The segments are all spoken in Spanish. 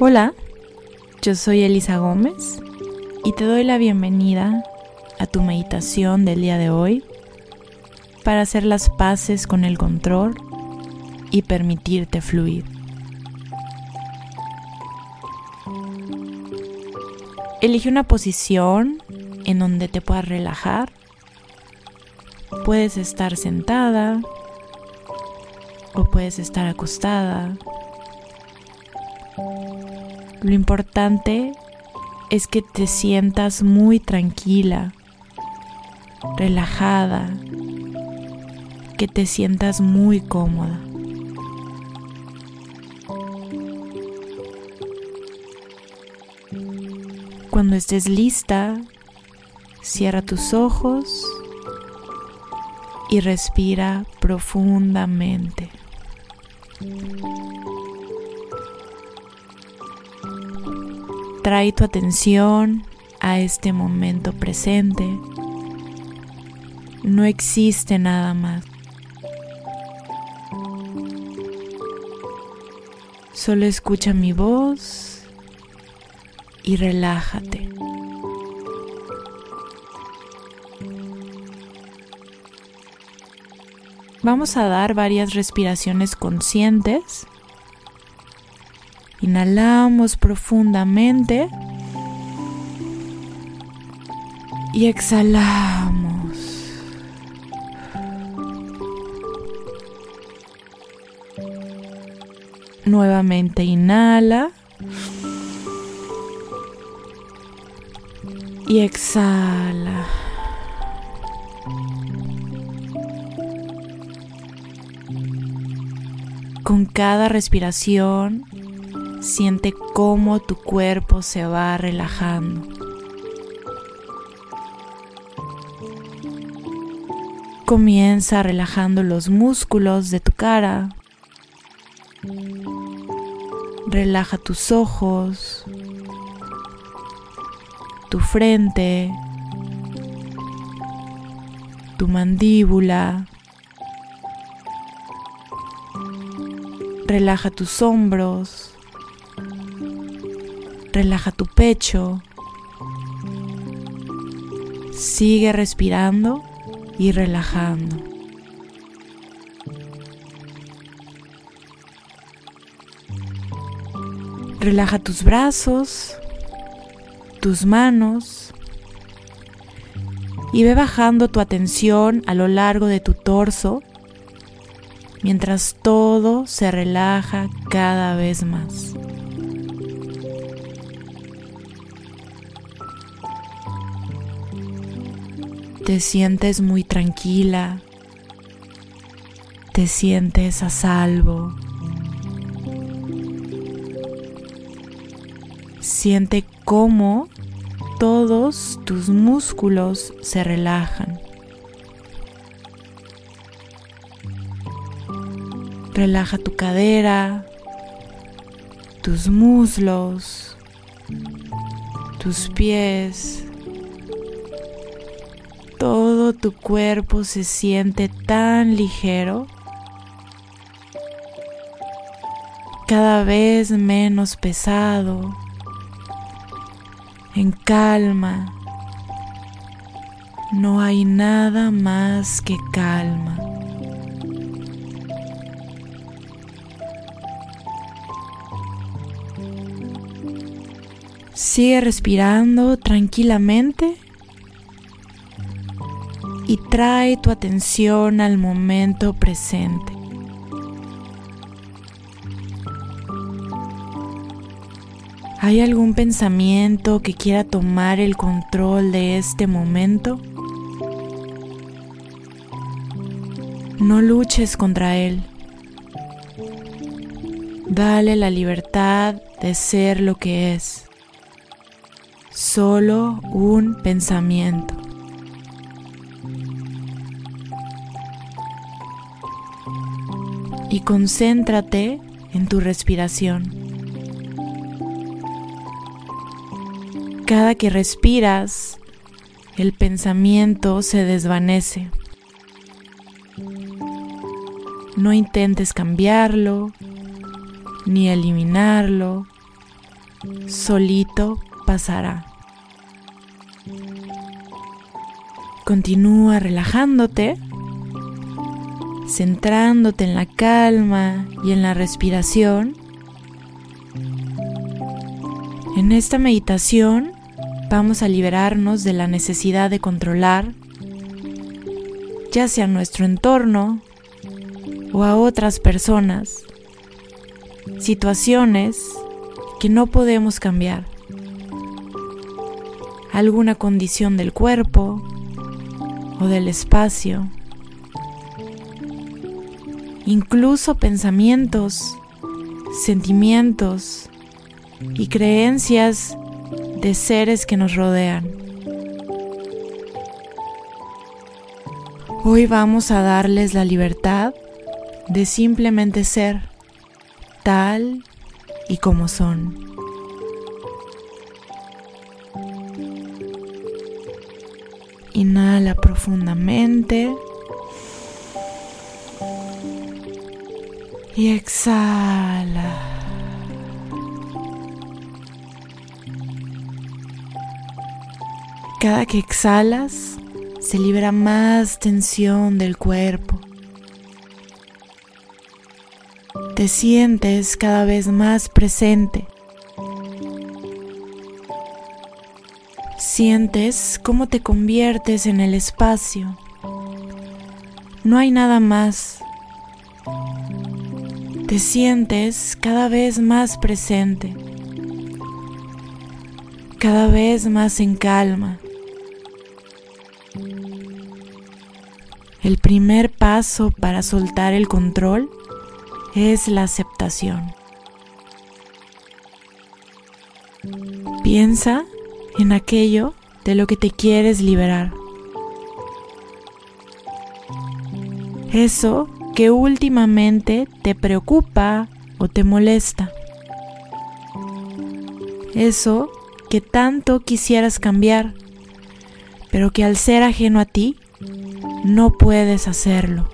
Hola, yo soy Elisa Gómez y te doy la bienvenida a tu meditación del día de hoy para hacer las paces con el control y permitirte fluir. Elige una posición en donde te puedas relajar. Puedes estar sentada o puedes estar acostada. Lo importante es que te sientas muy tranquila, relajada, que te sientas muy cómoda. Cuando estés lista, cierra tus ojos y respira profundamente. Trae tu atención a este momento presente. No existe nada más. Solo escucha mi voz y relájate. Vamos a dar varias respiraciones conscientes. Inhalamos profundamente y exhalamos. Nuevamente inhala. y exhala. Cada respiración, siente cómo tu cuerpo se va relajando. Comienza relajando los músculos de tu cara. Relaja tus ojos, tu frente, tu mandíbula. Relaja tus hombros. Relaja tu pecho. Sigue respirando y relajando. Relaja tus brazos, tus manos y ve bajando tu atención a lo largo de tu torso mientras todo se relaja cada vez más. Te sientes muy tranquila, te sientes a salvo. Siente cómo todos tus músculos se relajan. Relaja tu cadera, tus muslos, tus pies. Todo tu cuerpo se siente tan ligero, cada vez menos pesado en calma. No hay nada más que calma. Sigue respirando tranquilamente y trae tu atención al momento presente. ¿Hay algún pensamiento que quiera tomar el control de este momento? No luches contra él. Dale la libertad de ser lo que es. Solo un pensamiento. Y concéntrate en tu respiración. Cada que respiras, el pensamiento se desvanece. No intentes cambiarlo ni eliminarlo, solito pasará. Continúa relajándote, centrándote en la calma y en la respiración. En esta meditación vamos a liberarnos de la necesidad de controlar, ya sea nuestro entorno o a otras personas, situaciones que no podemos cambiar, alguna condición del cuerpo o del espacio, incluso pensamientos, sentimientos y creencias de seres que nos rodean. Hoy vamos a darles la libertad de simplemente ser tal y como son. Inhala profundamente. Y exhala. Cada que exhalas, se libera más tensión del cuerpo. Te sientes cada vez más presente. Sientes cómo te conviertes en el espacio. No hay nada más. Te sientes cada vez más presente, cada vez más en calma. El primer paso para soltar el control es la aceptación. Piensa en aquello de lo que te quieres liberar. Eso que últimamente te preocupa o te molesta. Eso que tanto quisieras cambiar, pero que al ser ajeno a ti, no puedes hacerlo.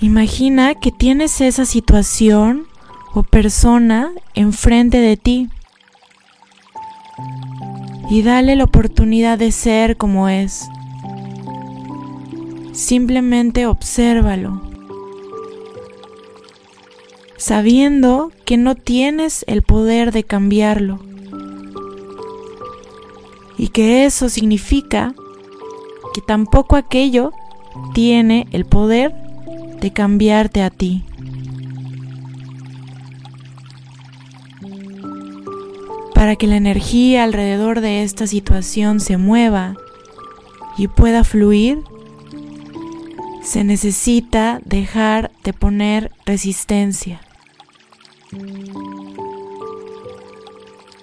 Imagina que tienes esa situación o persona enfrente de ti y dale la oportunidad de ser como es. Simplemente obsérvalo, sabiendo que no tienes el poder de cambiarlo y que eso significa que tampoco aquello tiene el poder de cambiarte a ti. Para que la energía alrededor de esta situación se mueva y pueda fluir, se necesita dejar de poner resistencia.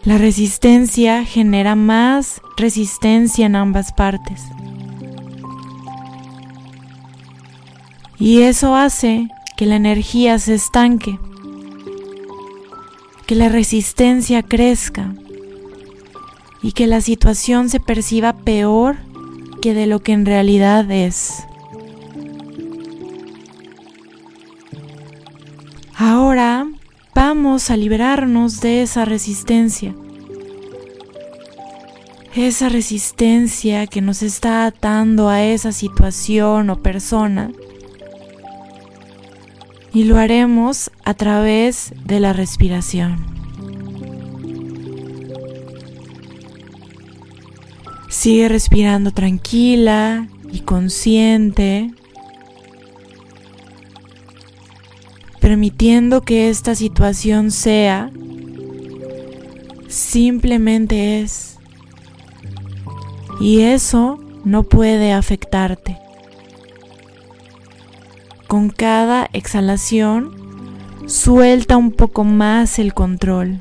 La resistencia genera más resistencia en ambas partes. Y eso hace que la energía se estanque, que la resistencia crezca y que la situación se perciba peor que de lo que en realidad es. Ahora vamos a liberarnos de esa resistencia. Esa resistencia que nos está atando a esa situación o persona. Y lo haremos a través de la respiración. Sigue respirando tranquila y consciente. permitiendo que esta situación sea, simplemente es. Y eso no puede afectarte. Con cada exhalación, suelta un poco más el control.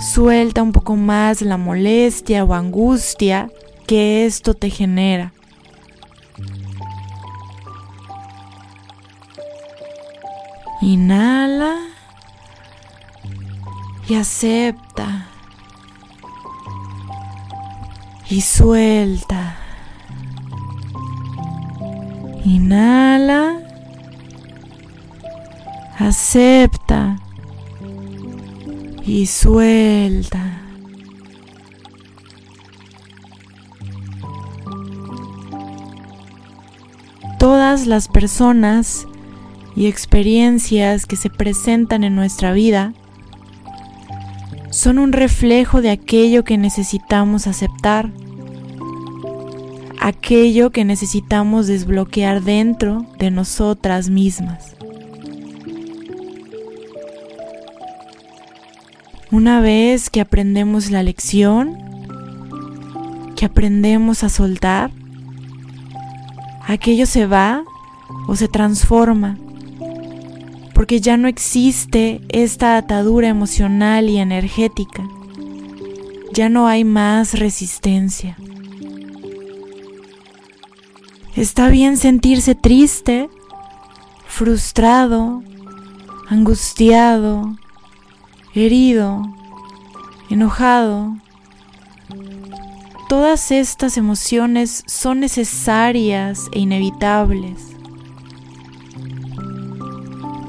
Suelta un poco más la molestia o angustia que esto te genera. Inhala y acepta y suelta. Inhala. Acepta. Y suelta. Todas las personas y experiencias que se presentan en nuestra vida son un reflejo de aquello que necesitamos aceptar aquello que necesitamos desbloquear dentro de nosotras mismas. Una vez que aprendemos la lección, que aprendemos a soltar, aquello se va o se transforma, porque ya no existe esta atadura emocional y energética, ya no hay más resistencia. Está bien sentirse triste, frustrado, angustiado, herido, enojado. Todas estas emociones son necesarias e inevitables.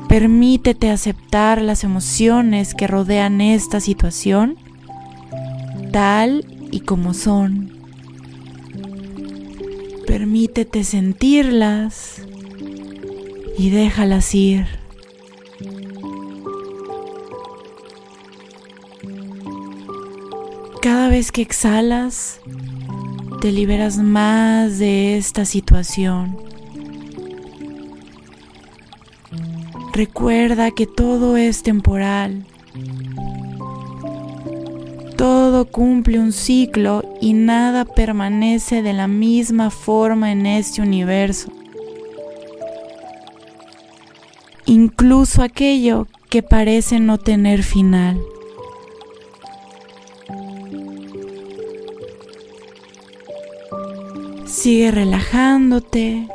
Permítete aceptar las emociones que rodean esta situación tal y como son. Permítete sentirlas y déjalas ir. Cada vez que exhalas, te liberas más de esta situación. Recuerda que todo es temporal todo cumple un ciclo y nada permanece de la misma forma en este universo. Incluso aquello que parece no tener final. Sigue relajándote,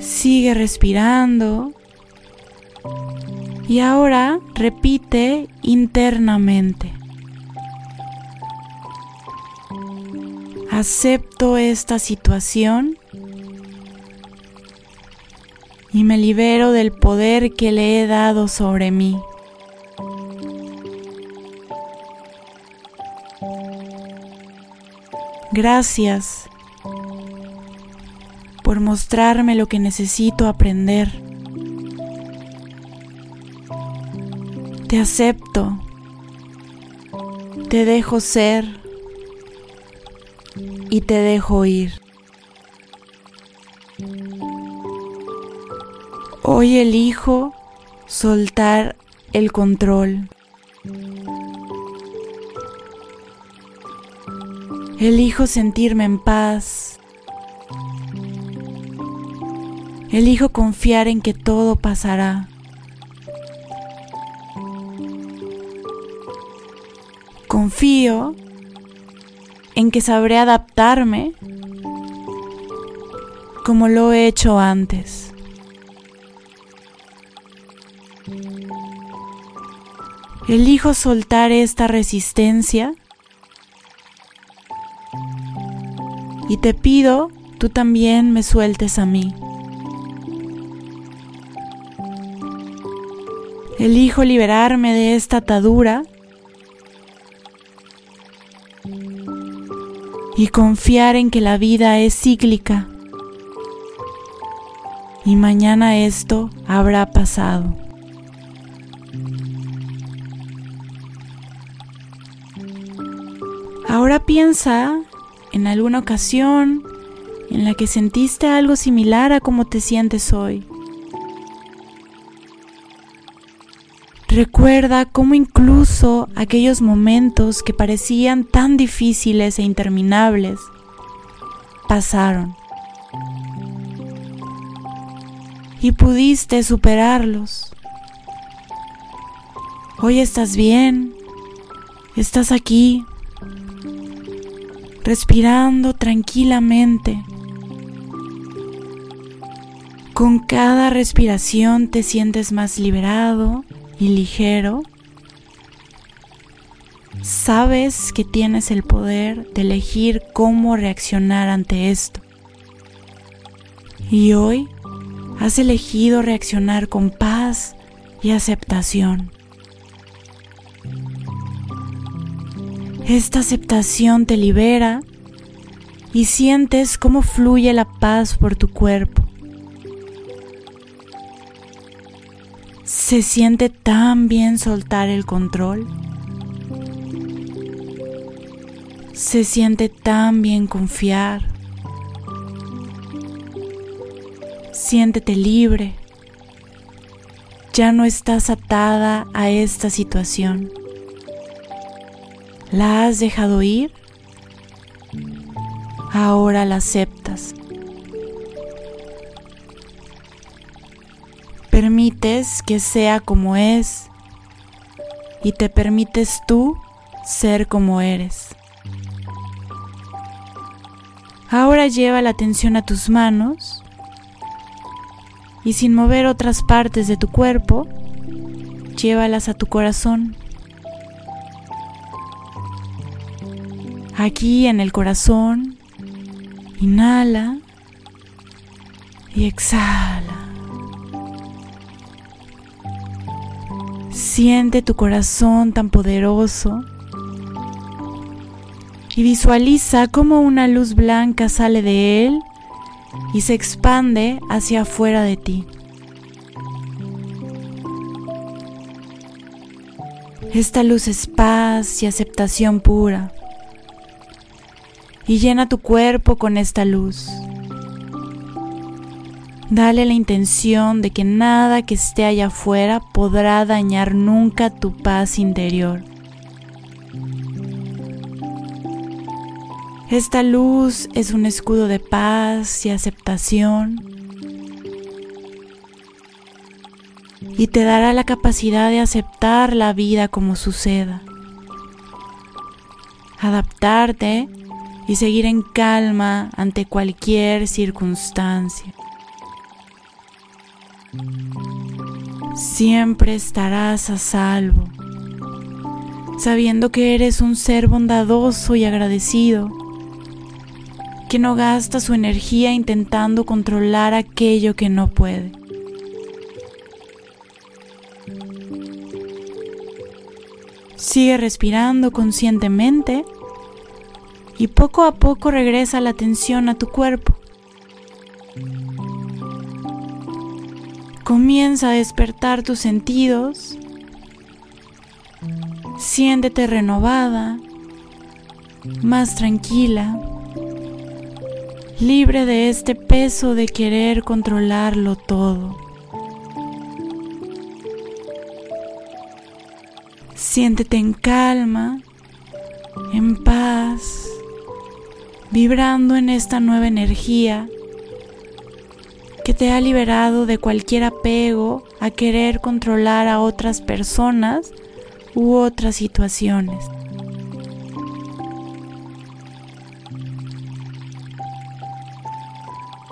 sigue respirando y ahora repite internamente. Acepto esta situación y me libero del poder que le he dado sobre mí. Gracias por mostrarme lo que necesito aprender. Te acepto. Te dejo ser y te dejo ir. Hoy elijo soltar el control. Elijo sentirme en paz. Elijo confiar en que todo pasará. Confío en que sabré adaptarme como lo he hecho antes. Elijo soltar esta resistencia y te pido tú también me sueltes a mí. Elijo liberarme de esta atadura y confiar en que la vida es cíclica y mañana esto habrá pasado. Ahora piensa en alguna ocasión en la que sentiste algo similar a como te sientes hoy. Recuerda cómo incluso aquellos momentos que parecían tan difíciles e interminables pasaron. Y pudiste superarlos. Hoy estás bien, estás aquí, respirando tranquilamente. Con cada respiración te sientes más liberado ligero, sabes que tienes el poder de elegir cómo reaccionar ante esto. Y hoy has elegido reaccionar con paz y aceptación. Esta aceptación te libera y sientes cómo fluye la paz por tu cuerpo. Se siente tan bien soltar el control. Se siente tan bien confiar. Siéntete libre. Ya no estás atada a esta situación. La has dejado ir. Ahora la aceptas. Que sea como es y te permites tú ser como eres. Ahora lleva la atención a tus manos y sin mover otras partes de tu cuerpo, llévalas a tu corazón. Aquí en el corazón, inhala y exhala. Siente tu corazón tan poderoso y visualiza cómo una luz blanca sale de él y se expande hacia afuera de ti. Esta luz es paz y aceptación pura y llena tu cuerpo con esta luz. Dale la intención de que nada que esté allá afuera podrá dañar nunca tu paz interior. Esta luz es un escudo de paz y aceptación y te dará la capacidad de aceptar la vida como suceda, adaptarte y seguir en calma ante cualquier circunstancia. Siempre estarás a salvo, sabiendo que eres un ser bondadoso y agradecido que no gasta su energía intentando controlar aquello que no puede. Sigue respirando conscientemente y poco a poco regresa la atención a tu cuerpo. Comienza a despertar tus sentidos. Siéntete renovada, más tranquila libre de este peso de querer controlarlo todo. Siéntete en calma, en paz, vibrando en esta nueva energía que te ha liberado de cualquier apego a querer controlar a otras personas u otras situaciones.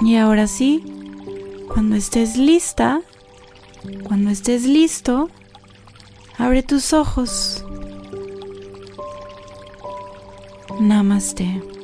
Y ahora sí, cuando estés lista, cuando estés listo, abre tus ojos. Namaste.